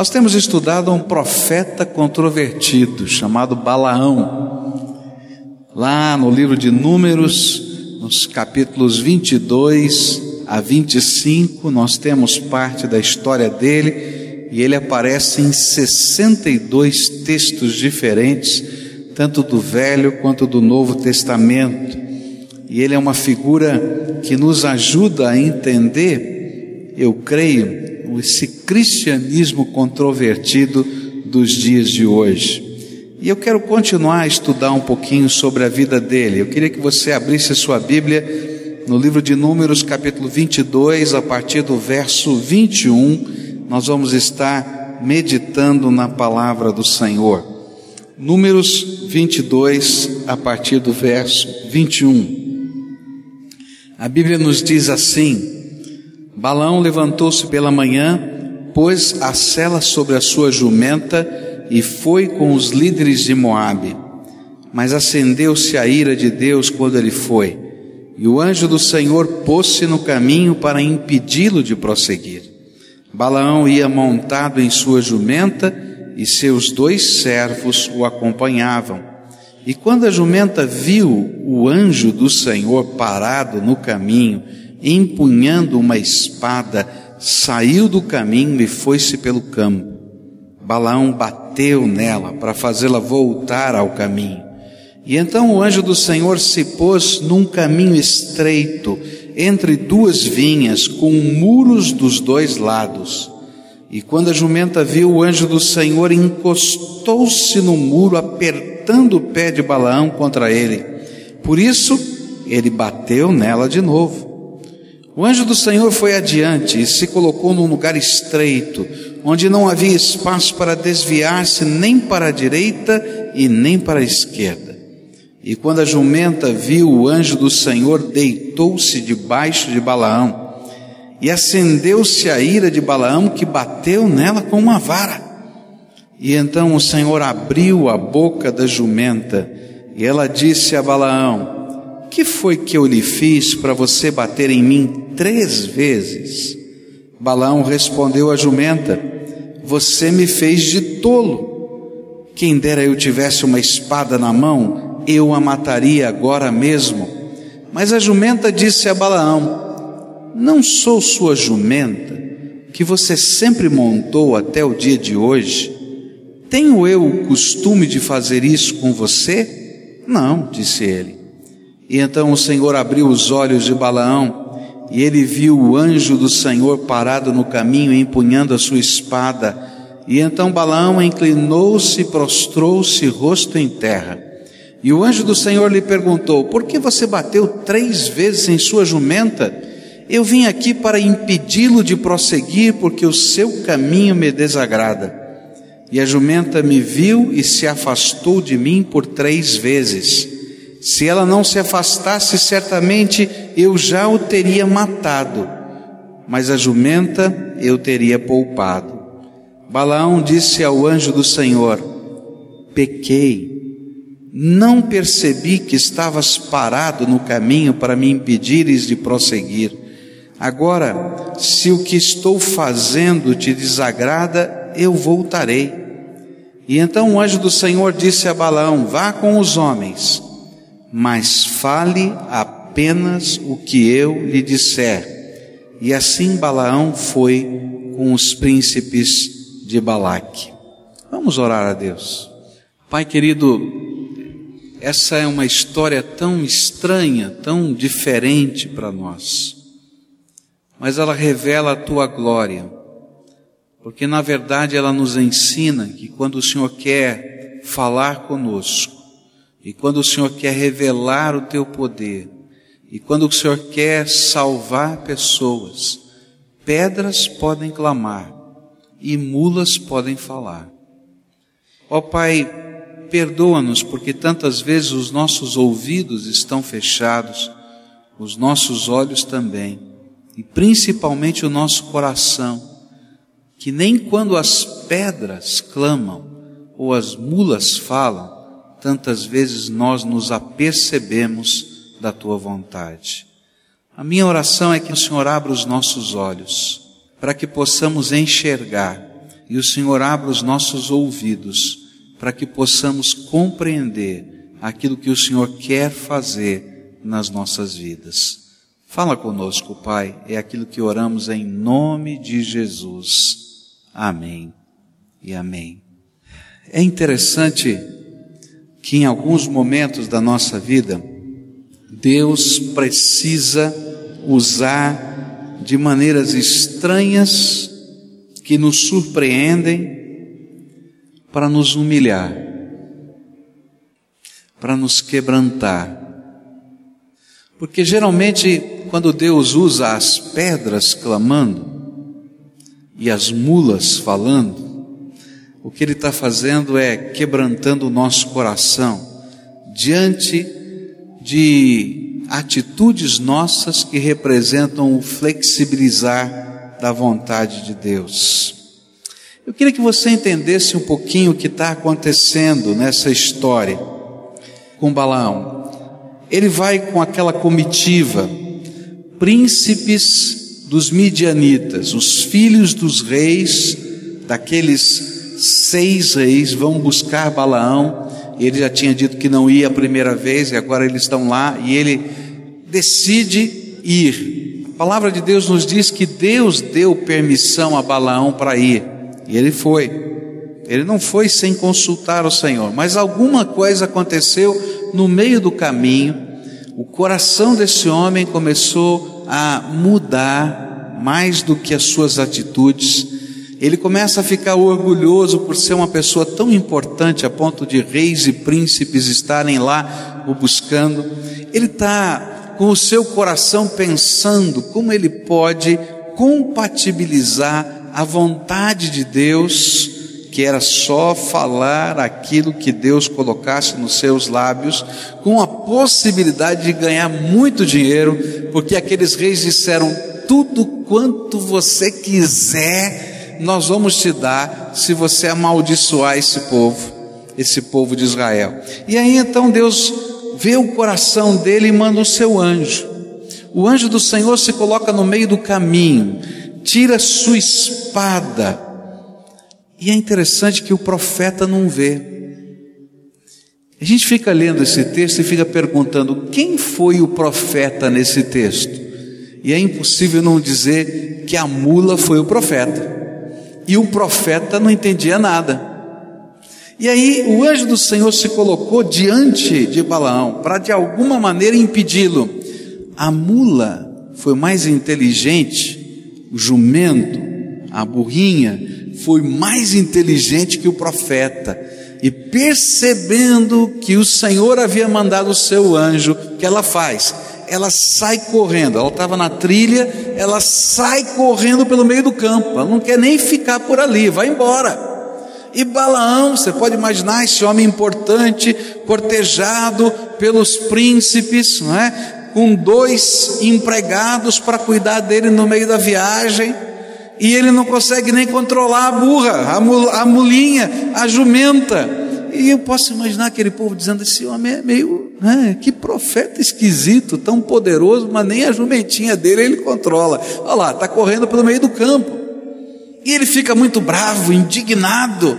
Nós temos estudado um profeta controvertido chamado Balaão. Lá no livro de Números, nos capítulos 22 a 25, nós temos parte da história dele e ele aparece em 62 textos diferentes, tanto do Velho quanto do Novo Testamento. E ele é uma figura que nos ajuda a entender, eu creio, esse cristianismo controvertido dos dias de hoje. E eu quero continuar a estudar um pouquinho sobre a vida dele. Eu queria que você abrisse a sua Bíblia no livro de Números, capítulo 22, a partir do verso 21. Nós vamos estar meditando na palavra do Senhor. Números 22, a partir do verso 21. A Bíblia nos diz assim: Balão levantou-se pela manhã, pôs a sela sobre a sua jumenta e foi com os líderes de Moabe. Mas acendeu-se a ira de Deus quando ele foi, e o anjo do Senhor pôs-se no caminho para impedi-lo de prosseguir. Balaão ia montado em sua jumenta e seus dois servos o acompanhavam. E quando a jumenta viu o anjo do Senhor parado no caminho empunhando uma espada, saiu do caminho e foi-se pelo campo. Balaão bateu nela para fazê-la voltar ao caminho. E então o anjo do Senhor se pôs num caminho estreito, entre duas vinhas, com muros dos dois lados. E quando a jumenta viu o anjo do Senhor, encostou-se no muro, apertando o pé de Balaão contra ele. Por isso, ele bateu nela de novo. O anjo do Senhor foi adiante e se colocou num lugar estreito, onde não havia espaço para desviar-se nem para a direita e nem para a esquerda. E quando a jumenta viu o anjo do Senhor, deitou-se debaixo de Balaão, e acendeu-se a ira de Balaão, que bateu nela com uma vara. E então o Senhor abriu a boca da jumenta, e ela disse a Balaão: que foi que eu lhe fiz para você bater em mim três vezes? Balaão respondeu à jumenta: Você me fez de tolo. Quem dera eu tivesse uma espada na mão, eu a mataria agora mesmo. Mas a jumenta disse a Balaão: Não sou sua jumenta, que você sempre montou até o dia de hoje. Tenho eu o costume de fazer isso com você? Não, disse ele. E então o Senhor abriu os olhos de Balaão, e ele viu o anjo do Senhor parado no caminho, empunhando a sua espada. E então Balaão inclinou-se, prostrou-se, rosto em terra. E o anjo do Senhor lhe perguntou: Por que você bateu três vezes em sua jumenta? Eu vim aqui para impedi-lo de prosseguir, porque o seu caminho me desagrada. E a jumenta me viu e se afastou de mim por três vezes. Se ela não se afastasse, certamente eu já o teria matado, mas a jumenta eu teria poupado. Balaão disse ao anjo do Senhor: Pequei, não percebi que estavas parado no caminho para me impedires de prosseguir. Agora, se o que estou fazendo te desagrada, eu voltarei. E então o anjo do Senhor disse a Balaão: Vá com os homens mas fale apenas o que eu lhe disser. E assim Balaão foi com os príncipes de Balaque. Vamos orar a Deus. Pai querido, essa é uma história tão estranha, tão diferente para nós, mas ela revela a tua glória, porque na verdade ela nos ensina que quando o Senhor quer falar conosco, e quando o Senhor quer revelar o teu poder, e quando o Senhor quer salvar pessoas, pedras podem clamar e mulas podem falar. Ó oh, Pai, perdoa-nos porque tantas vezes os nossos ouvidos estão fechados, os nossos olhos também, e principalmente o nosso coração, que nem quando as pedras clamam ou as mulas falam, tantas vezes nós nos apercebemos da tua vontade. A minha oração é que o Senhor abra os nossos olhos, para que possamos enxergar e o Senhor abra os nossos ouvidos para que possamos compreender aquilo que o Senhor quer fazer nas nossas vidas. Fala conosco, Pai, é aquilo que oramos em nome de Jesus. Amém e amém. É interessante que em alguns momentos da nossa vida, Deus precisa usar de maneiras estranhas que nos surpreendem para nos humilhar, para nos quebrantar. Porque geralmente, quando Deus usa as pedras clamando e as mulas falando, o que Ele está fazendo é quebrantando o nosso coração diante de atitudes nossas que representam o flexibilizar da vontade de Deus. Eu queria que você entendesse um pouquinho o que está acontecendo nessa história com Balaão. Ele vai com aquela comitiva, príncipes dos midianitas, os filhos dos reis, daqueles seis reis vão buscar Balaão. Ele já tinha dito que não ia a primeira vez e agora eles estão lá e ele decide ir. A palavra de Deus nos diz que Deus deu permissão a Balaão para ir e ele foi. Ele não foi sem consultar o Senhor, mas alguma coisa aconteceu no meio do caminho. O coração desse homem começou a mudar mais do que as suas atitudes ele começa a ficar orgulhoso por ser uma pessoa tão importante a ponto de reis e príncipes estarem lá o buscando. Ele está com o seu coração pensando como ele pode compatibilizar a vontade de Deus, que era só falar aquilo que Deus colocasse nos seus lábios, com a possibilidade de ganhar muito dinheiro, porque aqueles reis disseram: tudo quanto você quiser nós vamos te dar se você amaldiçoar esse povo, esse povo de Israel. E aí então Deus vê o coração dele e manda o seu anjo. O anjo do Senhor se coloca no meio do caminho, tira sua espada. E é interessante que o profeta não vê. A gente fica lendo esse texto e fica perguntando: quem foi o profeta nesse texto? E é impossível não dizer que a mula foi o profeta e o profeta não entendia nada. E aí o anjo do Senhor se colocou diante de Balaão para de alguma maneira impedi-lo. A mula foi mais inteligente, o jumento, a burrinha, foi mais inteligente que o profeta. E percebendo que o Senhor havia mandado o seu anjo, que ela faz? Ela sai correndo. Ela estava na trilha, ela sai correndo pelo meio do campo. Ela não quer nem ficar por ali, vai embora. E Balaão, você pode imaginar esse homem importante, cortejado pelos príncipes, não é? com dois empregados para cuidar dele no meio da viagem, e ele não consegue nem controlar a burra, a, mulinha, a jumenta. E eu posso imaginar aquele povo dizendo: esse homem é meio, né, que profeta esquisito, tão poderoso, mas nem a jumentinha dele ele controla. Olha lá, está correndo pelo meio do campo. E ele fica muito bravo, indignado,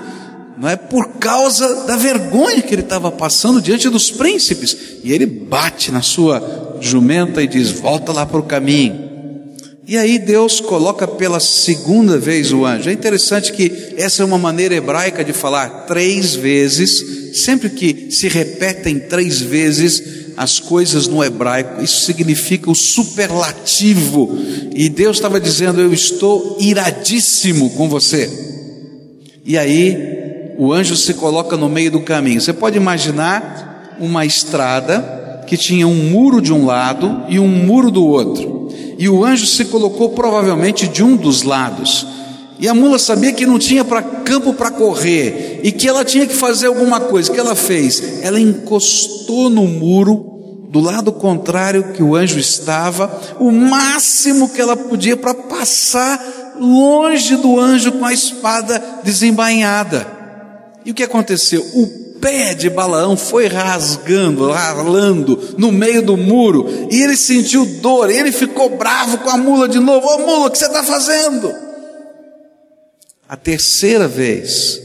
não é por causa da vergonha que ele estava passando diante dos príncipes. E ele bate na sua jumenta e diz: volta lá para o caminho. E aí Deus coloca pela segunda vez o anjo. É interessante que essa é uma maneira hebraica de falar três vezes, sempre que se repetem três vezes as coisas no hebraico, isso significa o superlativo. E Deus estava dizendo: Eu estou iradíssimo com você. E aí o anjo se coloca no meio do caminho. Você pode imaginar uma estrada que tinha um muro de um lado e um muro do outro e o anjo se colocou provavelmente de um dos lados. E a mula sabia que não tinha para campo para correr e que ela tinha que fazer alguma coisa. O que ela fez? Ela encostou no muro do lado contrário que o anjo estava, o máximo que ela podia para passar longe do anjo com a espada desembainhada. E o que aconteceu? O pé de Balaão foi rasgando, ralando no meio do muro, e ele sentiu dor, ele ficou bravo com a mula de novo: Ô mula, o que você está fazendo? A terceira vez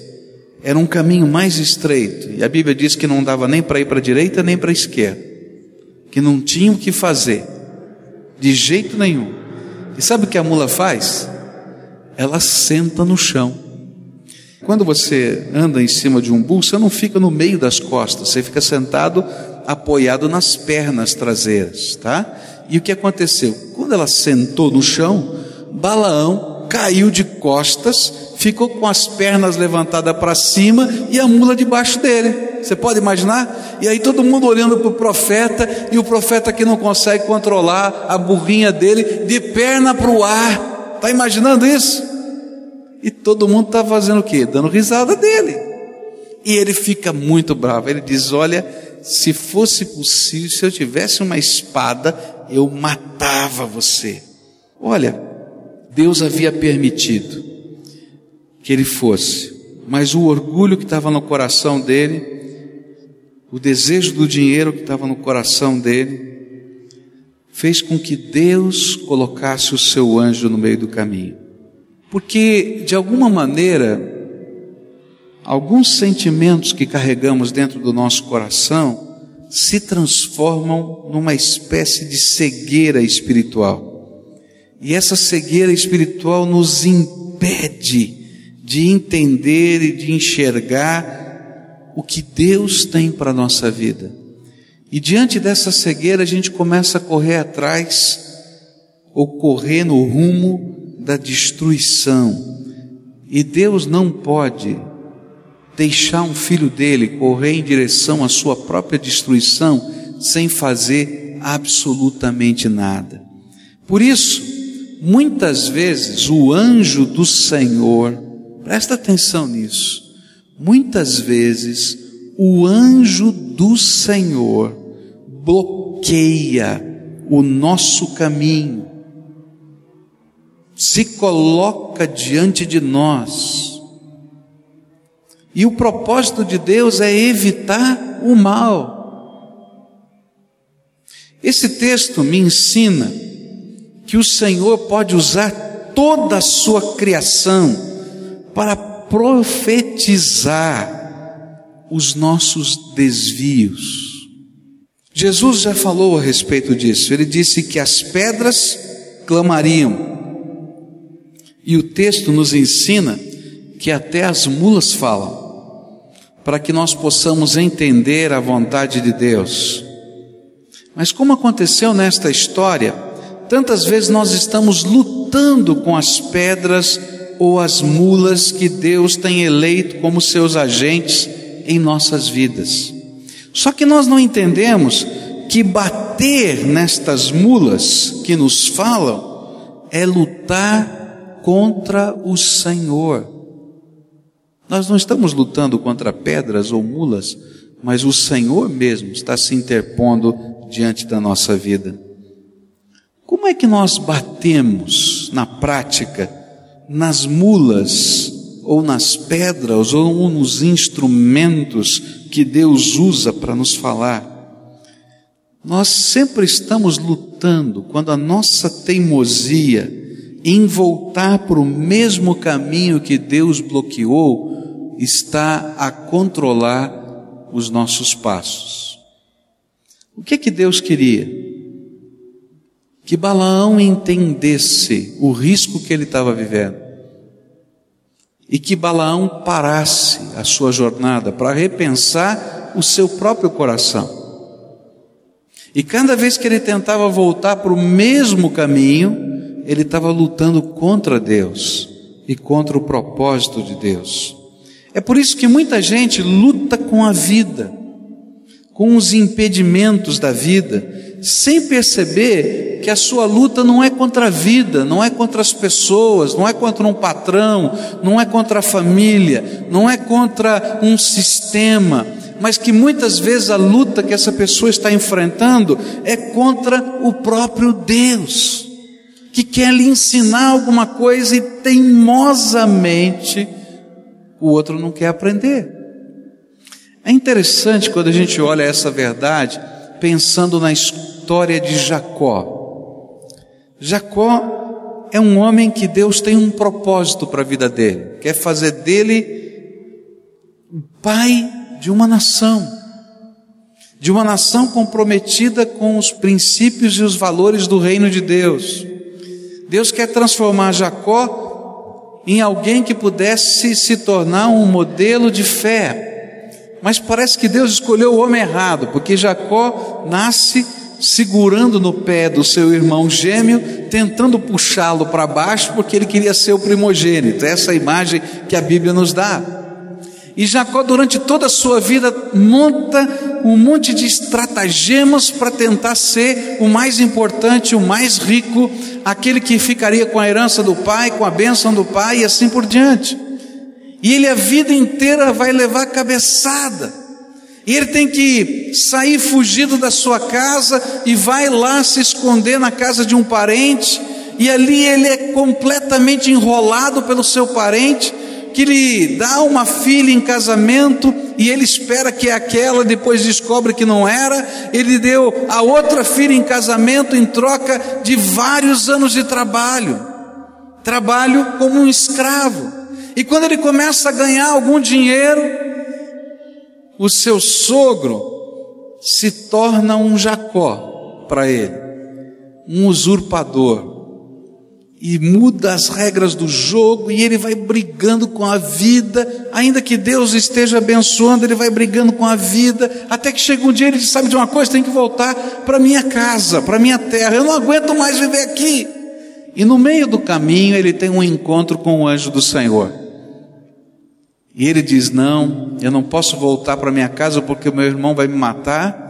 era um caminho mais estreito, e a Bíblia diz que não dava nem para ir para a direita nem para a esquerda, que não tinha o que fazer, de jeito nenhum. E sabe o que a mula faz? Ela senta no chão. Quando você anda em cima de um burro, você não fica no meio das costas, você fica sentado apoiado nas pernas traseiras, tá? E o que aconteceu? Quando ela sentou no chão, Balaão caiu de costas, ficou com as pernas levantadas para cima e a mula debaixo dele. Você pode imaginar? E aí todo mundo olhando para o profeta e o profeta que não consegue controlar a burrinha dele de perna para o ar. Está imaginando isso? E todo mundo está fazendo o quê? Dando risada dele. E ele fica muito bravo. Ele diz: Olha, se fosse possível, se eu tivesse uma espada, eu matava você. Olha, Deus havia permitido que ele fosse, mas o orgulho que estava no coração dele, o desejo do dinheiro que estava no coração dele, fez com que Deus colocasse o seu anjo no meio do caminho. Porque, de alguma maneira, alguns sentimentos que carregamos dentro do nosso coração se transformam numa espécie de cegueira espiritual. E essa cegueira espiritual nos impede de entender e de enxergar o que Deus tem para a nossa vida. E diante dessa cegueira a gente começa a correr atrás, ou correr no rumo da destruição. E Deus não pode deixar um filho dele correr em direção à sua própria destruição sem fazer absolutamente nada. Por isso, muitas vezes o anjo do Senhor, presta atenção nisso, muitas vezes o anjo do Senhor bloqueia o nosso caminho, se coloca diante de nós, e o propósito de Deus é evitar o mal. Esse texto me ensina que o Senhor pode usar toda a sua criação para profetizar os nossos desvios. Jesus já falou a respeito disso. Ele disse que as pedras clamariam. E o texto nos ensina que até as mulas falam para que nós possamos entender a vontade de Deus. Mas como aconteceu nesta história, tantas vezes nós estamos lutando com as pedras ou as mulas que Deus tem eleito como seus agentes em nossas vidas. Só que nós não entendemos que bater nestas mulas que nos falam é lutar contra o Senhor. Nós não estamos lutando contra pedras ou mulas, mas o Senhor mesmo está se interpondo diante da nossa vida. Como é que nós batemos na prática nas mulas ou nas pedras ou nos instrumentos que Deus usa para nos falar? Nós sempre estamos lutando quando a nossa teimosia em voltar para o mesmo caminho que Deus bloqueou, está a controlar os nossos passos. O que é que Deus queria? Que Balaão entendesse o risco que ele estava vivendo e que Balaão parasse a sua jornada para repensar o seu próprio coração. E cada vez que ele tentava voltar para o mesmo caminho, ele estava lutando contra Deus e contra o propósito de Deus. É por isso que muita gente luta com a vida, com os impedimentos da vida, sem perceber que a sua luta não é contra a vida, não é contra as pessoas, não é contra um patrão, não é contra a família, não é contra um sistema, mas que muitas vezes a luta que essa pessoa está enfrentando é contra o próprio Deus, que quer lhe ensinar alguma coisa e teimosamente o outro não quer aprender. É interessante quando a gente olha essa verdade pensando na história de Jacó. Jacó é um homem que Deus tem um propósito para a vida dele, quer fazer dele o pai de uma nação, de uma nação comprometida com os princípios e os valores do reino de Deus. Deus quer transformar Jacó em alguém que pudesse se tornar um modelo de fé. Mas parece que Deus escolheu o homem errado, porque Jacó nasce segurando no pé do seu irmão gêmeo, tentando puxá-lo para baixo, porque ele queria ser o primogênito. Essa é a imagem que a Bíblia nos dá. E Jacó, durante toda a sua vida, monta um monte de estratagemas para tentar ser o mais importante, o mais rico, aquele que ficaria com a herança do pai, com a bênção do pai e assim por diante. E ele a vida inteira vai levar cabeçada. E ele tem que sair fugido da sua casa e vai lá se esconder na casa de um parente. E ali ele é completamente enrolado pelo seu parente que lhe dá uma filha em casamento e ele espera que é aquela, depois descobre que não era, ele deu a outra filha em casamento em troca de vários anos de trabalho, trabalho como um escravo. E quando ele começa a ganhar algum dinheiro, o seu sogro se torna um Jacó para ele, um usurpador e muda as regras do jogo e ele vai brigando com a vida, ainda que Deus esteja abençoando, ele vai brigando com a vida, até que chega um dia ele Sabe de uma coisa, tem que voltar para minha casa, para minha terra, eu não aguento mais viver aqui. E no meio do caminho ele tem um encontro com o anjo do Senhor. E ele diz: Não, eu não posso voltar para minha casa porque o meu irmão vai me matar.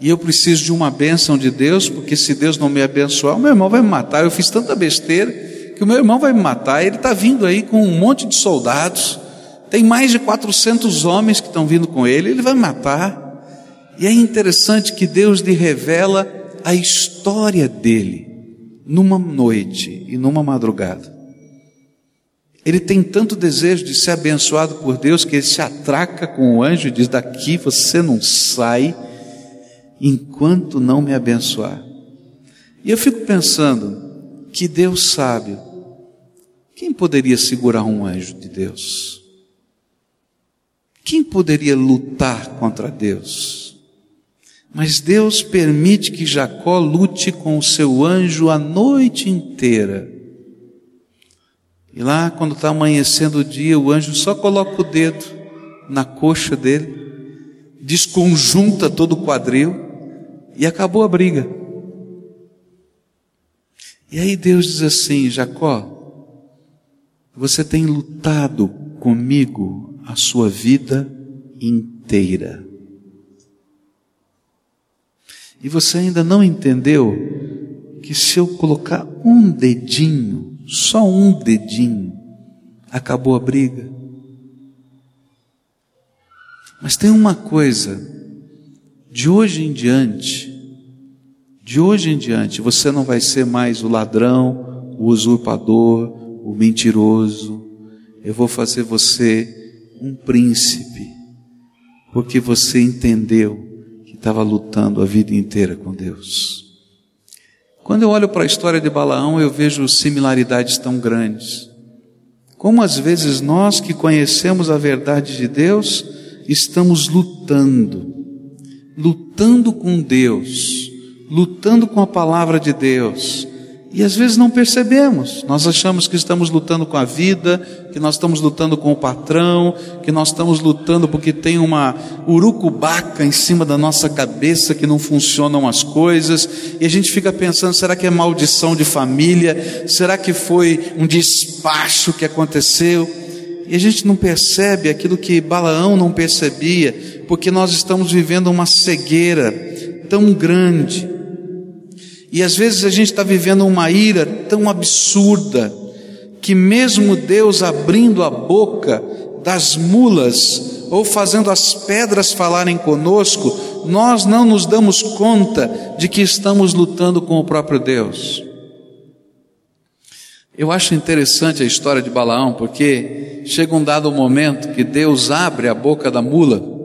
E eu preciso de uma bênção de Deus, porque se Deus não me abençoar, o meu irmão vai me matar. Eu fiz tanta besteira que o meu irmão vai me matar. Ele está vindo aí com um monte de soldados, tem mais de 400 homens que estão vindo com ele, ele vai me matar. E é interessante que Deus lhe revela a história dele numa noite e numa madrugada. Ele tem tanto desejo de ser abençoado por Deus que ele se atraca com o anjo e diz: Daqui você não sai enquanto não me abençoar. E eu fico pensando que Deus sabe. Quem poderia segurar um anjo de Deus? Quem poderia lutar contra Deus? Mas Deus permite que Jacó lute com o seu anjo a noite inteira. E lá, quando está amanhecendo o dia, o anjo só coloca o dedo na coxa dele, desconjunta todo o quadril e acabou a briga. E aí Deus diz assim: Jacó, você tem lutado comigo a sua vida inteira. E você ainda não entendeu que se eu colocar um dedinho, só um dedinho, acabou a briga. Mas tem uma coisa de hoje em diante, de hoje em diante, você não vai ser mais o ladrão, o usurpador, o mentiroso. Eu vou fazer você um príncipe, porque você entendeu que estava lutando a vida inteira com Deus. Quando eu olho para a história de Balaão, eu vejo similaridades tão grandes. Como às vezes nós que conhecemos a verdade de Deus, estamos lutando lutando com Deus, lutando com a palavra de Deus. E às vezes não percebemos, nós achamos que estamos lutando com a vida, que nós estamos lutando com o patrão, que nós estamos lutando porque tem uma urucubaca em cima da nossa cabeça que não funcionam as coisas, e a gente fica pensando: será que é maldição de família? Será que foi um despacho que aconteceu? E a gente não percebe aquilo que Balaão não percebia, porque nós estamos vivendo uma cegueira tão grande. E às vezes a gente está vivendo uma ira tão absurda, que mesmo Deus abrindo a boca das mulas, ou fazendo as pedras falarem conosco, nós não nos damos conta de que estamos lutando com o próprio Deus. Eu acho interessante a história de Balaão, porque chega um dado momento que Deus abre a boca da mula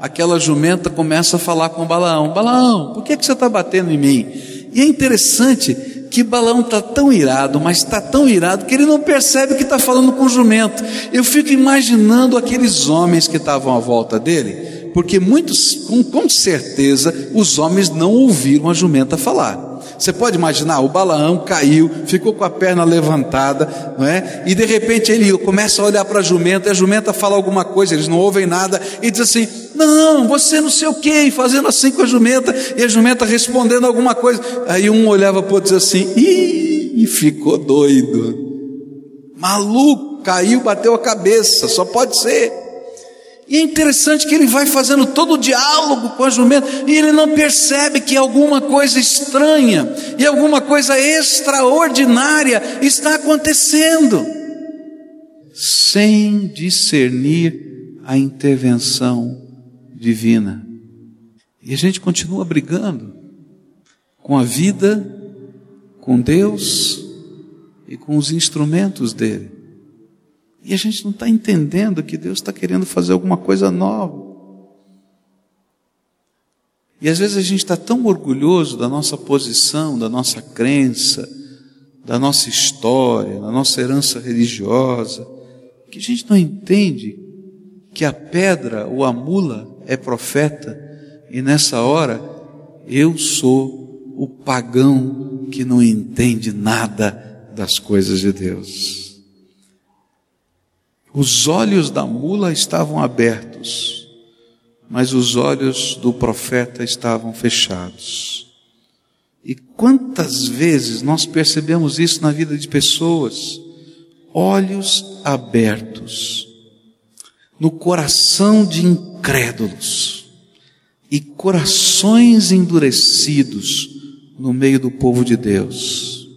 aquela jumenta começa a falar com Balaão: Balaão, por que, que você está batendo em mim? E é interessante que Balaão está tão irado, mas está tão irado que ele não percebe que está falando com o jumento. Eu fico imaginando aqueles homens que estavam à volta dele, porque muitos, com, com certeza, os homens não ouviram a jumenta falar. Você pode imaginar, o Balaão caiu, ficou com a perna levantada, não é? E de repente ele começa a olhar para a jumenta, e a jumenta fala alguma coisa, eles não ouvem nada, e diz assim: Não, você não sei o que, e fazendo assim com a jumenta, e a jumenta respondendo alguma coisa. Aí um olhava para o outro e assim: Ih, e ficou doido, maluco, caiu, bateu a cabeça, só pode ser. E é interessante que ele vai fazendo todo o diálogo com a jumenta e ele não percebe que alguma coisa estranha e alguma coisa extraordinária está acontecendo, sem discernir a intervenção divina. E a gente continua brigando com a vida, com Deus e com os instrumentos dele. E a gente não está entendendo que Deus está querendo fazer alguma coisa nova. E às vezes a gente está tão orgulhoso da nossa posição, da nossa crença, da nossa história, da nossa herança religiosa, que a gente não entende que a pedra ou a mula é profeta, e nessa hora eu sou o pagão que não entende nada das coisas de Deus. Os olhos da mula estavam abertos, mas os olhos do profeta estavam fechados. E quantas vezes nós percebemos isso na vida de pessoas? Olhos abertos, no coração de incrédulos e corações endurecidos no meio do povo de Deus.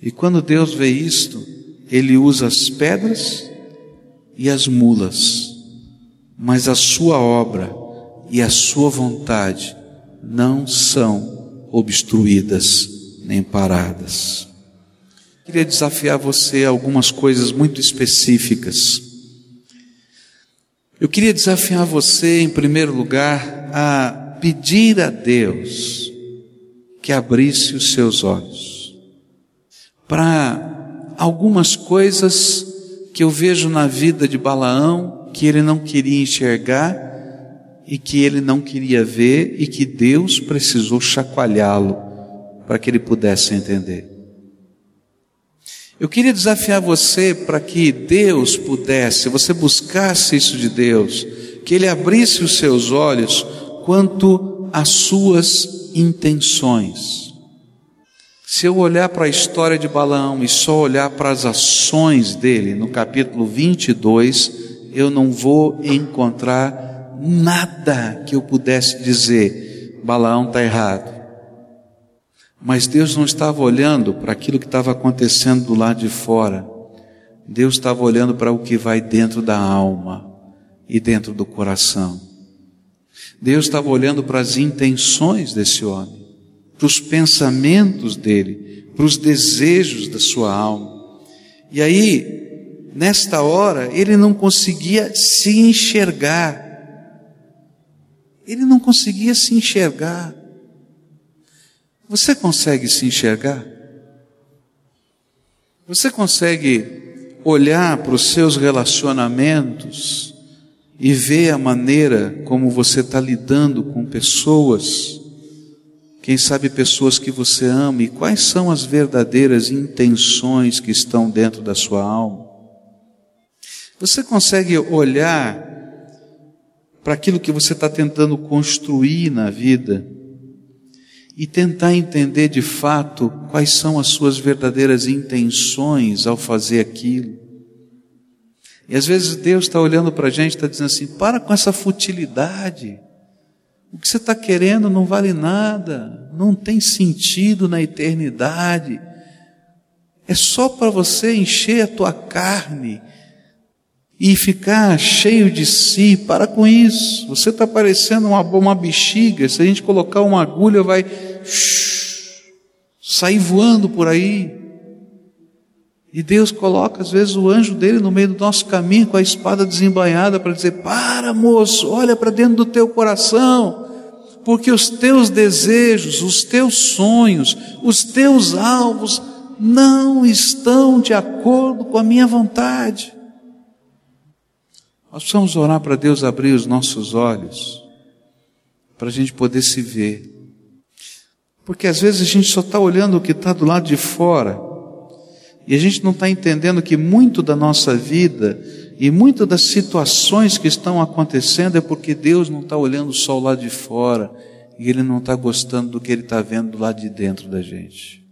E quando Deus vê isto, ele usa as pedras e as mulas, mas a sua obra e a sua vontade não são obstruídas nem paradas. Queria desafiar você a algumas coisas muito específicas. Eu queria desafiar você, em primeiro lugar, a pedir a Deus que abrisse os seus olhos para algumas coisas que eu vejo na vida de Balaão que ele não queria enxergar e que ele não queria ver e que Deus precisou chacoalhá-lo para que ele pudesse entender. Eu queria desafiar você para que Deus pudesse, você buscasse isso de Deus, que Ele abrisse os seus olhos quanto às suas intenções. Se eu olhar para a história de Balaão e só olhar para as ações dele, no capítulo 22, eu não vou encontrar nada que eu pudesse dizer, Balaão está errado. Mas Deus não estava olhando para aquilo que estava acontecendo do lado de fora. Deus estava olhando para o que vai dentro da alma e dentro do coração. Deus estava olhando para as intenções desse homem para os pensamentos dele, para os desejos da sua alma. E aí, nesta hora, ele não conseguia se enxergar. Ele não conseguia se enxergar. Você consegue se enxergar? Você consegue olhar para os seus relacionamentos e ver a maneira como você está lidando com pessoas? Quem sabe pessoas que você ama e quais são as verdadeiras intenções que estão dentro da sua alma? Você consegue olhar para aquilo que você está tentando construir na vida e tentar entender de fato quais são as suas verdadeiras intenções ao fazer aquilo? E às vezes Deus está olhando para a gente e está dizendo assim: para com essa futilidade. O que você está querendo não vale nada, não tem sentido na eternidade. É só para você encher a tua carne e ficar cheio de si. Para com isso. Você está parecendo uma, uma bexiga. Se a gente colocar uma agulha, vai sair voando por aí. E Deus coloca, às vezes, o anjo dele no meio do nosso caminho com a espada desembainhada para dizer: Para, moço, olha para dentro do teu coração. porque os teus desejos, os teus sonhos, os teus alvos não estão de acordo com a minha vontade. Nós precisamos orar para Deus abrir os nossos olhos, para a gente poder se ver. Porque às vezes a gente só está olhando o que está do lado de fora, e a gente não está entendendo que muito da nossa vida e muitas das situações que estão acontecendo é porque Deus não está olhando só o lado de fora e Ele não está gostando do que Ele está vendo do lado de dentro da gente.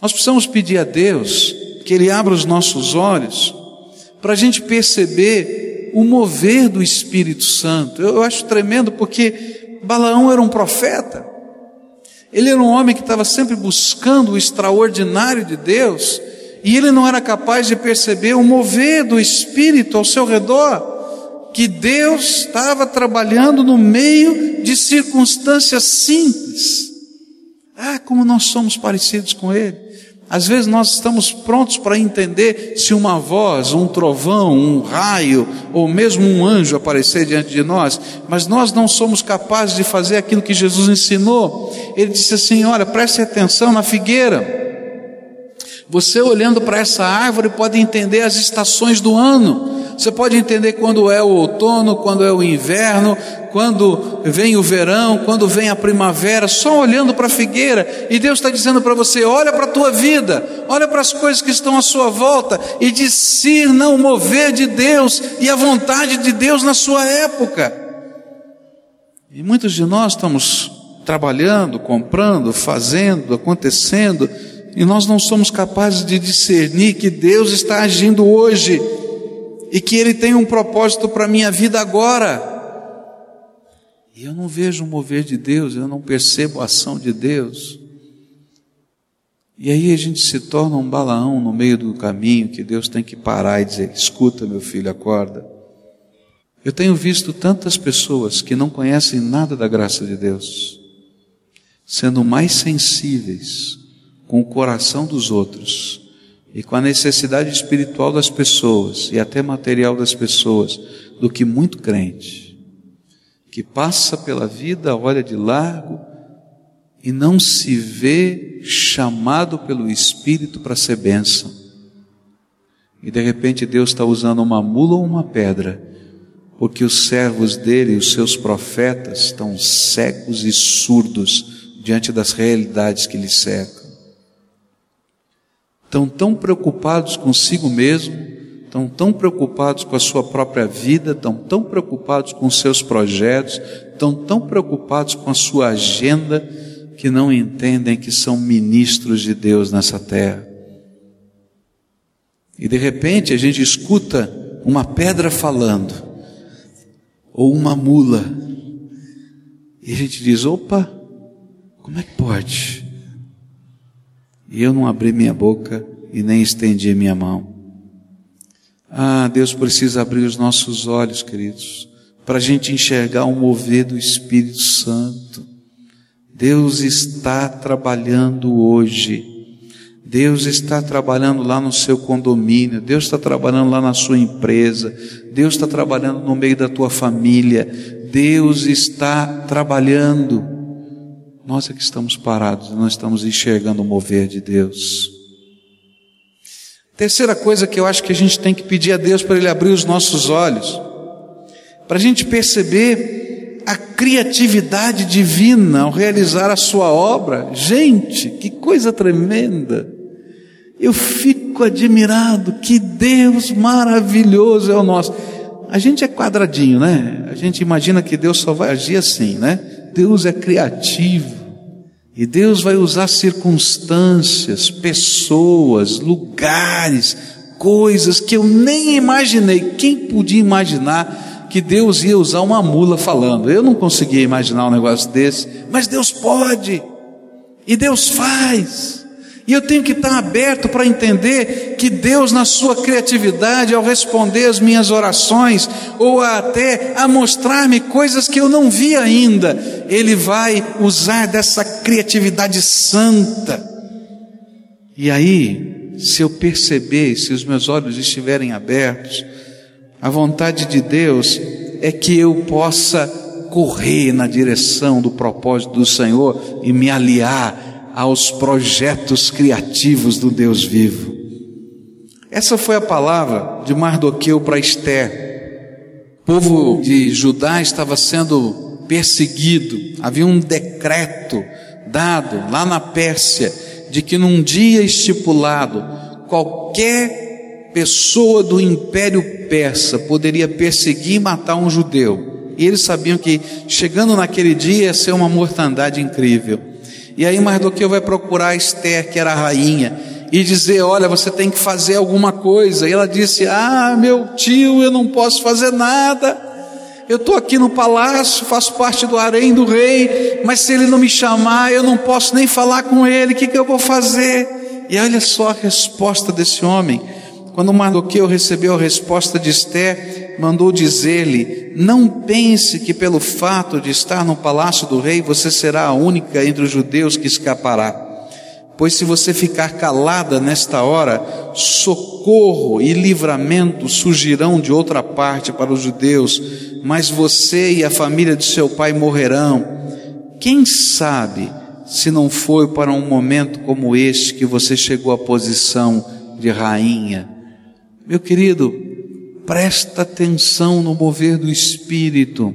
Nós precisamos pedir a Deus que Ele abra os nossos olhos para a gente perceber o mover do Espírito Santo. Eu, eu acho tremendo porque Balaão era um profeta. Ele era um homem que estava sempre buscando o extraordinário de Deus e ele não era capaz de perceber o mover do Espírito ao seu redor, que Deus estava trabalhando no meio de circunstâncias simples. Ah, como nós somos parecidos com Ele. Às vezes nós estamos prontos para entender se uma voz, um trovão, um raio, ou mesmo um anjo aparecer diante de nós, mas nós não somos capazes de fazer aquilo que Jesus ensinou. Ele disse assim: Olha, preste atenção na figueira. Você olhando para essa árvore pode entender as estações do ano. Você pode entender quando é o outono, quando é o inverno, quando vem o verão, quando vem a primavera, só olhando para a figueira. E Deus está dizendo para você: olha para a tua vida, olha para as coisas que estão à sua volta e discirna o mover de Deus e a vontade de Deus na sua época. E muitos de nós estamos trabalhando, comprando, fazendo, acontecendo, e nós não somos capazes de discernir que Deus está agindo hoje e que Ele tem um propósito para a minha vida agora. E eu não vejo o mover de Deus, eu não percebo a ação de Deus. E aí a gente se torna um balaão no meio do caminho que Deus tem que parar e dizer: escuta, meu filho, acorda. Eu tenho visto tantas pessoas que não conhecem nada da graça de Deus, sendo mais sensíveis com o coração dos outros e com a necessidade espiritual das pessoas e até material das pessoas do que muito crente, que passa pela vida, olha de largo e não se vê chamado pelo Espírito para ser bênção. E de repente Deus está usando uma mula ou uma pedra, porque os servos dele, os seus profetas, estão cegos e surdos diante das realidades que lhe cercam estão tão preocupados consigo mesmo, estão tão preocupados com a sua própria vida, estão tão preocupados com seus projetos, estão tão preocupados com a sua agenda, que não entendem que são ministros de Deus nessa terra. E de repente a gente escuta uma pedra falando, ou uma mula, e a gente diz: opa, como é que pode? E eu não abri minha boca e nem estendi minha mão. Ah, Deus precisa abrir os nossos olhos, queridos, para a gente enxergar o mover do Espírito Santo. Deus está trabalhando hoje. Deus está trabalhando lá no seu condomínio, Deus está trabalhando lá na sua empresa, Deus está trabalhando no meio da tua família, Deus está trabalhando. Nós é que estamos parados, não estamos enxergando o mover de Deus. Terceira coisa que eu acho que a gente tem que pedir a Deus para Ele abrir os nossos olhos, para a gente perceber a criatividade divina ao realizar a Sua obra. Gente, que coisa tremenda! Eu fico admirado, que Deus maravilhoso é o nosso. A gente é quadradinho, né? A gente imagina que Deus só vai agir assim, né? Deus é criativo. E Deus vai usar circunstâncias, pessoas, lugares, coisas que eu nem imaginei. Quem podia imaginar que Deus ia usar uma mula falando? Eu não conseguia imaginar um negócio desse, mas Deus pode. E Deus faz. E eu tenho que estar aberto para entender que Deus, na sua criatividade, ao responder as minhas orações, ou até a mostrar-me coisas que eu não vi ainda, Ele vai usar dessa criatividade santa. E aí, se eu perceber, se os meus olhos estiverem abertos, a vontade de Deus é que eu possa correr na direção do propósito do Senhor e me aliar aos projetos criativos do Deus vivo. Essa foi a palavra de Mardoqueu para Esther. O povo de Judá estava sendo perseguido, havia um decreto dado lá na Pérsia de que num dia estipulado qualquer pessoa do Império Persa poderia perseguir e matar um judeu. E eles sabiam que chegando naquele dia ia ser uma mortandade incrível. E aí Mardoqueu vai procurar Esther, que era a rainha, e dizer: Olha, você tem que fazer alguma coisa. E ela disse: Ah, meu tio, eu não posso fazer nada. Eu estou aqui no palácio, faço parte do harém do rei, mas se ele não me chamar, eu não posso nem falar com ele, o que, que eu vou fazer? E olha só a resposta desse homem. Quando Mardoqueu recebeu a resposta de Esther, mandou dizer-lhe: Não pense que pelo fato de estar no palácio do rei, você será a única entre os judeus que escapará. Pois se você ficar calada nesta hora, socorro e livramento surgirão de outra parte para os judeus, mas você e a família de seu pai morrerão. Quem sabe se não foi para um momento como este que você chegou à posição de rainha? Meu querido, presta atenção no mover do Espírito,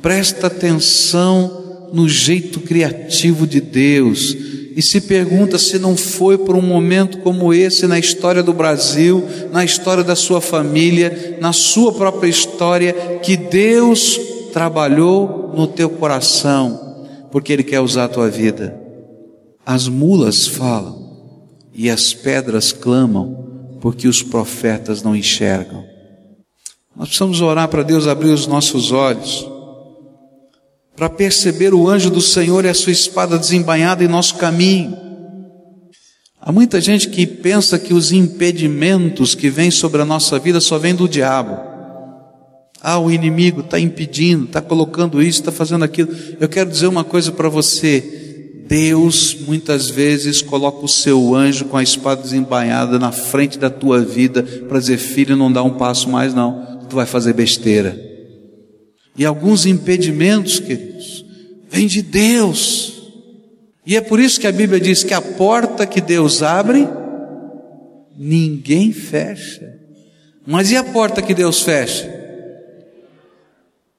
presta atenção no jeito criativo de Deus e se pergunta se não foi por um momento como esse na história do Brasil, na história da sua família, na sua própria história, que Deus trabalhou no teu coração, porque Ele quer usar a tua vida. As mulas falam e as pedras clamam, porque os profetas não enxergam. Nós precisamos orar para Deus abrir os nossos olhos para perceber o anjo do Senhor e a sua espada desembainhada em nosso caminho. Há muita gente que pensa que os impedimentos que vêm sobre a nossa vida só vêm do diabo. Ah, o inimigo está impedindo, está colocando isso, está fazendo aquilo. Eu quero dizer uma coisa para você. Deus muitas vezes coloca o seu anjo com a espada desembainhada na frente da tua vida para dizer: filho, não dá um passo mais, não. Tu vai fazer besteira. E alguns impedimentos, queridos, vêm de Deus. E é por isso que a Bíblia diz que a porta que Deus abre, ninguém fecha. Mas e a porta que Deus fecha?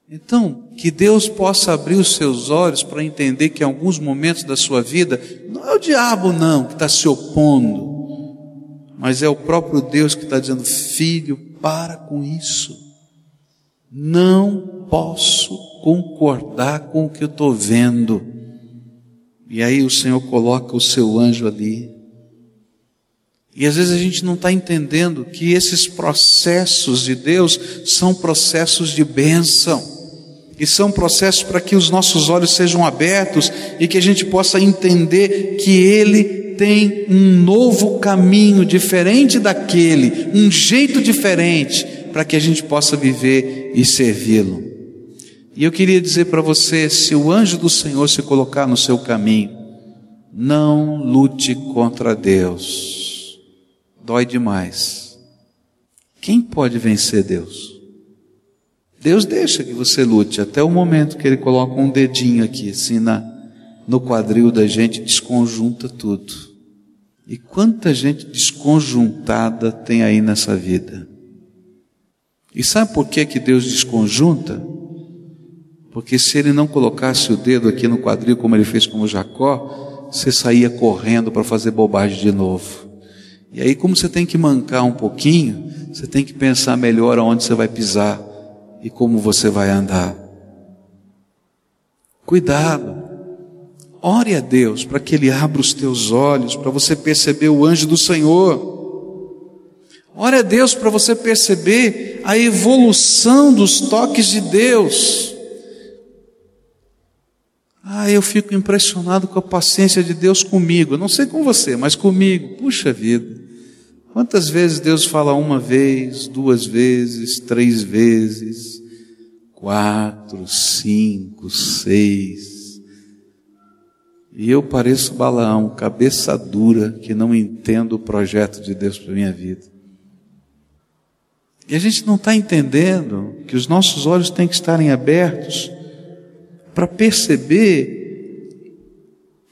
Então, que Deus possa abrir os seus olhos para entender que em alguns momentos da sua vida, não é o diabo não que está se opondo, mas é o próprio Deus que está dizendo, filho, para com isso. Não posso concordar com o que eu estou vendo. E aí o Senhor coloca o seu anjo ali. E às vezes a gente não está entendendo que esses processos de Deus são processos de bênção. E são processos para que os nossos olhos sejam abertos e que a gente possa entender que Ele tem um novo caminho diferente daquele, um jeito diferente, para que a gente possa viver e servi-lo. E eu queria dizer para você: se o anjo do Senhor se colocar no seu caminho, não lute contra Deus. Dói demais. Quem pode vencer Deus? Deus deixa que você lute até o momento que Ele coloca um dedinho aqui, assim, na, no quadril da gente, desconjunta tudo. E quanta gente desconjuntada tem aí nessa vida? E sabe por que, que Deus desconjunta? Porque se ele não colocasse o dedo aqui no quadril, como ele fez com o Jacó, você saía correndo para fazer bobagem de novo. E aí, como você tem que mancar um pouquinho, você tem que pensar melhor aonde você vai pisar e como você vai andar. Cuidado. Ore a Deus para que Ele abra os teus olhos, para você perceber o anjo do Senhor. Ore a Deus para você perceber a evolução dos toques de Deus. Ah, eu fico impressionado com a paciência de Deus comigo. não sei com você, mas comigo. Puxa vida. Quantas vezes Deus fala uma vez, duas vezes, três vezes, quatro, cinco, seis. E eu pareço Balaão, cabeça dura, que não entendo o projeto de Deus para minha vida. E a gente não está entendendo que os nossos olhos têm que estarem abertos para perceber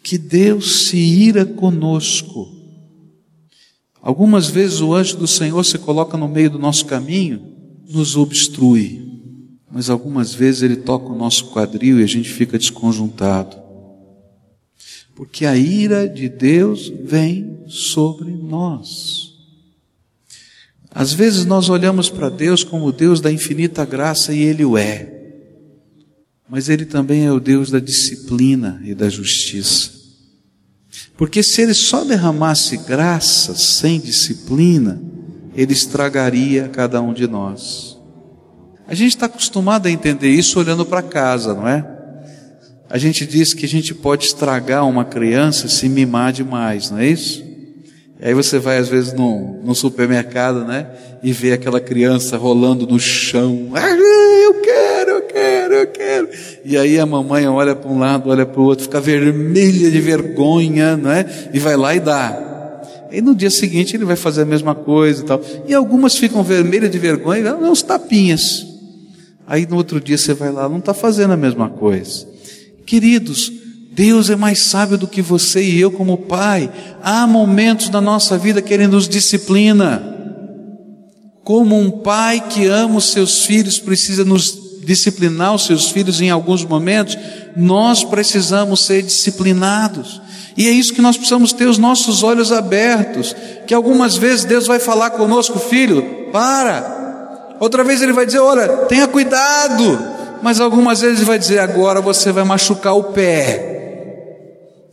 que Deus se ira conosco. Algumas vezes o anjo do Senhor se coloca no meio do nosso caminho, nos obstrui, mas algumas vezes ele toca o nosso quadril e a gente fica desconjuntado. Porque a ira de Deus vem sobre nós. Às vezes nós olhamos para Deus como Deus da infinita graça e Ele o é. Mas Ele também é o Deus da disciplina e da justiça. Porque se Ele só derramasse graça sem disciplina, Ele estragaria cada um de nós. A gente está acostumado a entender isso olhando para casa, não é? A gente diz que a gente pode estragar uma criança se mimar demais, não é isso? E aí você vai às vezes no, no supermercado, né? E vê aquela criança rolando no chão. Ah, eu quero, eu quero, eu quero. E aí a mamãe olha para um lado, olha para o outro, fica vermelha de vergonha, né? E vai lá e dá. E no dia seguinte ele vai fazer a mesma coisa e tal. E algumas ficam vermelhas de vergonha e uns tapinhas. Aí no outro dia você vai lá, não está fazendo a mesma coisa. Queridos, Deus é mais sábio do que você e eu, como pai. Há momentos na nossa vida que Ele nos disciplina. Como um pai que ama os seus filhos precisa nos disciplinar os seus filhos em alguns momentos, nós precisamos ser disciplinados. E é isso que nós precisamos ter os nossos olhos abertos. Que algumas vezes Deus vai falar conosco, filho, para. Outra vez Ele vai dizer, olha, tenha cuidado. Mas algumas vezes Ele vai dizer, agora você vai machucar o pé.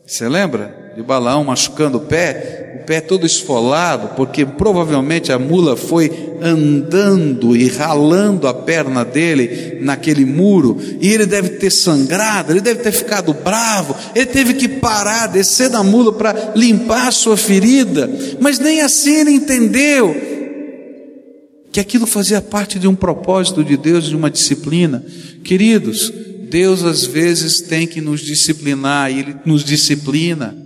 Você lembra de Balaão machucando o pé? O pé todo esfolado, porque provavelmente a mula foi andando e ralando a perna dele naquele muro, e ele deve ter sangrado, ele deve ter ficado bravo, ele teve que parar, descer da mula para limpar a sua ferida, mas nem assim ele entendeu que aquilo fazia parte de um propósito de Deus, de uma disciplina. Queridos, Deus às vezes tem que nos disciplinar e Ele nos disciplina.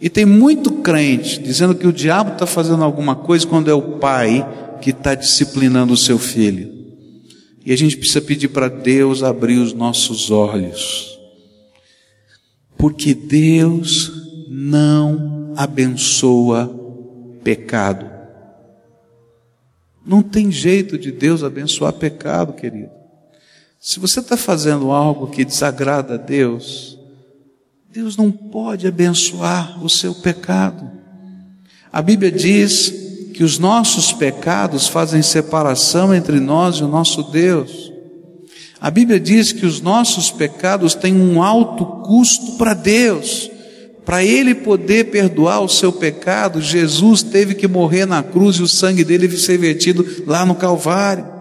E tem muito crente dizendo que o diabo está fazendo alguma coisa quando é o pai que está disciplinando o seu filho. E a gente precisa pedir para Deus abrir os nossos olhos. Porque Deus não abençoa pecado. Não tem jeito de Deus abençoar pecado, querido. Se você está fazendo algo que desagrada a Deus, Deus não pode abençoar o seu pecado. A Bíblia diz que os nossos pecados fazem separação entre nós e o nosso Deus. A Bíblia diz que os nossos pecados têm um alto custo para Deus. Para Ele poder perdoar o seu pecado, Jesus teve que morrer na cruz e o sangue dele ser vertido lá no Calvário.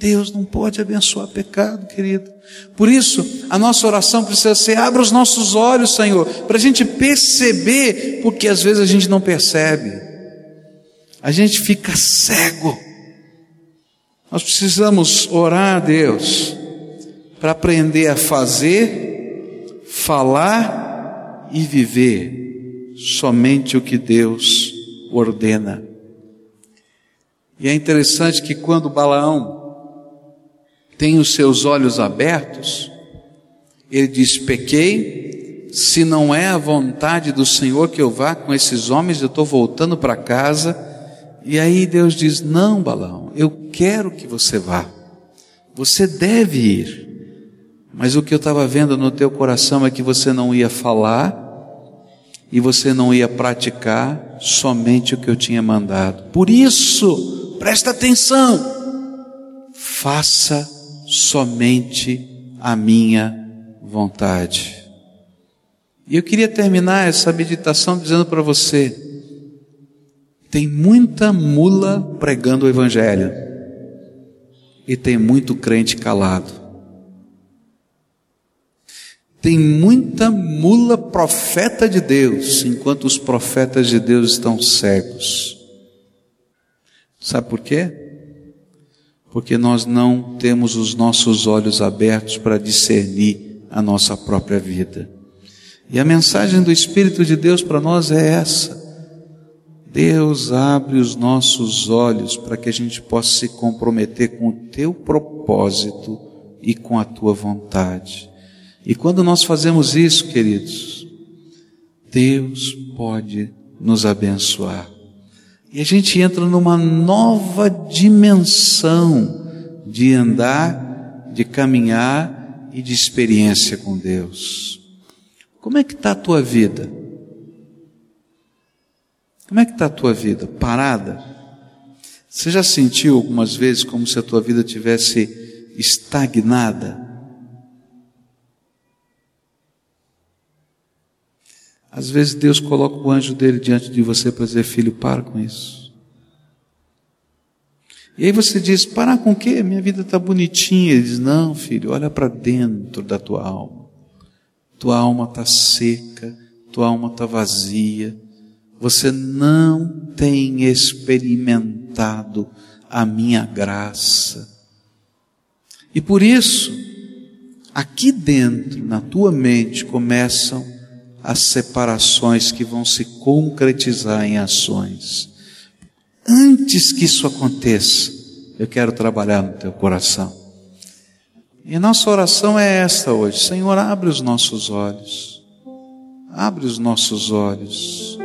Deus não pode abençoar pecado, querido. Por isso, a nossa oração precisa ser: abra os nossos olhos, Senhor, para a gente perceber, porque às vezes a gente não percebe, a gente fica cego. Nós precisamos orar a Deus para aprender a fazer, falar e viver somente o que Deus ordena. E é interessante que quando Balaão tem os seus olhos abertos, ele diz: Pequei, se não é a vontade do Senhor que eu vá com esses homens, eu estou voltando para casa. E aí Deus diz: Não, Balão, eu quero que você vá, você deve ir. Mas o que eu estava vendo no teu coração é que você não ia falar e você não ia praticar somente o que eu tinha mandado. Por isso, presta atenção, faça somente a minha vontade. E eu queria terminar essa meditação dizendo para você: tem muita mula pregando o Evangelho, e tem muito crente calado. Tem muita mula profeta de Deus, enquanto os profetas de Deus estão cegos. Sabe por quê? Porque nós não temos os nossos olhos abertos para discernir a nossa própria vida. E a mensagem do Espírito de Deus para nós é essa. Deus abre os nossos olhos para que a gente possa se comprometer com o teu propósito e com a tua vontade. E quando nós fazemos isso, queridos, Deus pode nos abençoar. E a gente entra numa nova dimensão de andar, de caminhar e de experiência com Deus. Como é que está a tua vida? Como é que está a tua vida? Parada? Você já sentiu algumas vezes como se a tua vida tivesse estagnada? Às vezes Deus coloca o anjo dele diante de você para dizer, filho, para com isso. E aí você diz, parar com o quê? Minha vida está bonitinha. Ele diz, não, filho, olha para dentro da tua alma. Tua alma está seca, tua alma está vazia. Você não tem experimentado a minha graça. E por isso, aqui dentro, na tua mente, começam as separações que vão se concretizar em ações. Antes que isso aconteça, eu quero trabalhar no teu coração. E nossa oração é esta hoje: Senhor, abre os nossos olhos, abre os nossos olhos,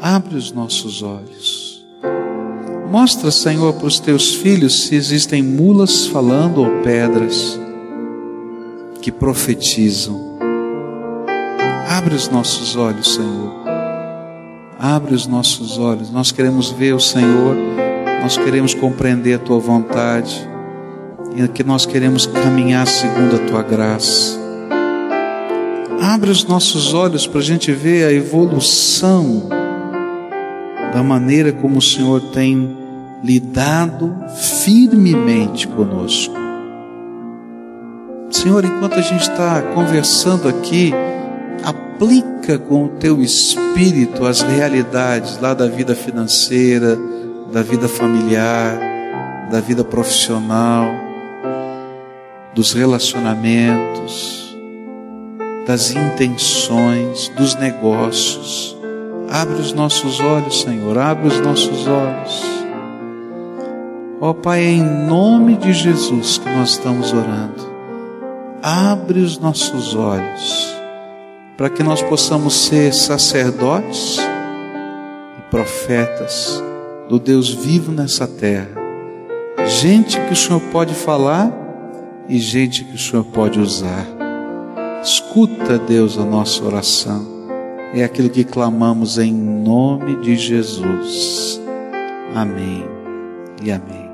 abre os nossos olhos. Mostra, Senhor, para os teus filhos se existem mulas falando ou pedras que profetizam Abre os nossos olhos, Senhor. Abre os nossos olhos. Nós queremos ver o Senhor, nós queremos compreender a tua vontade e que nós queremos caminhar segundo a tua graça. Abre os nossos olhos para a gente ver a evolução da maneira como o Senhor tem lidado firmemente conosco. Senhor, enquanto a gente está conversando aqui, aplica com o teu espírito as realidades lá da vida financeira, da vida familiar, da vida profissional, dos relacionamentos, das intenções, dos negócios. Abre os nossos olhos, Senhor, abre os nossos olhos. Ó oh, Pai, é em nome de Jesus que nós estamos orando. Abre os nossos olhos para que nós possamos ser sacerdotes e profetas do Deus vivo nessa terra. Gente que o Senhor pode falar e gente que o Senhor pode usar. Escuta, Deus, a nossa oração. É aquilo que clamamos em nome de Jesus. Amém e amém.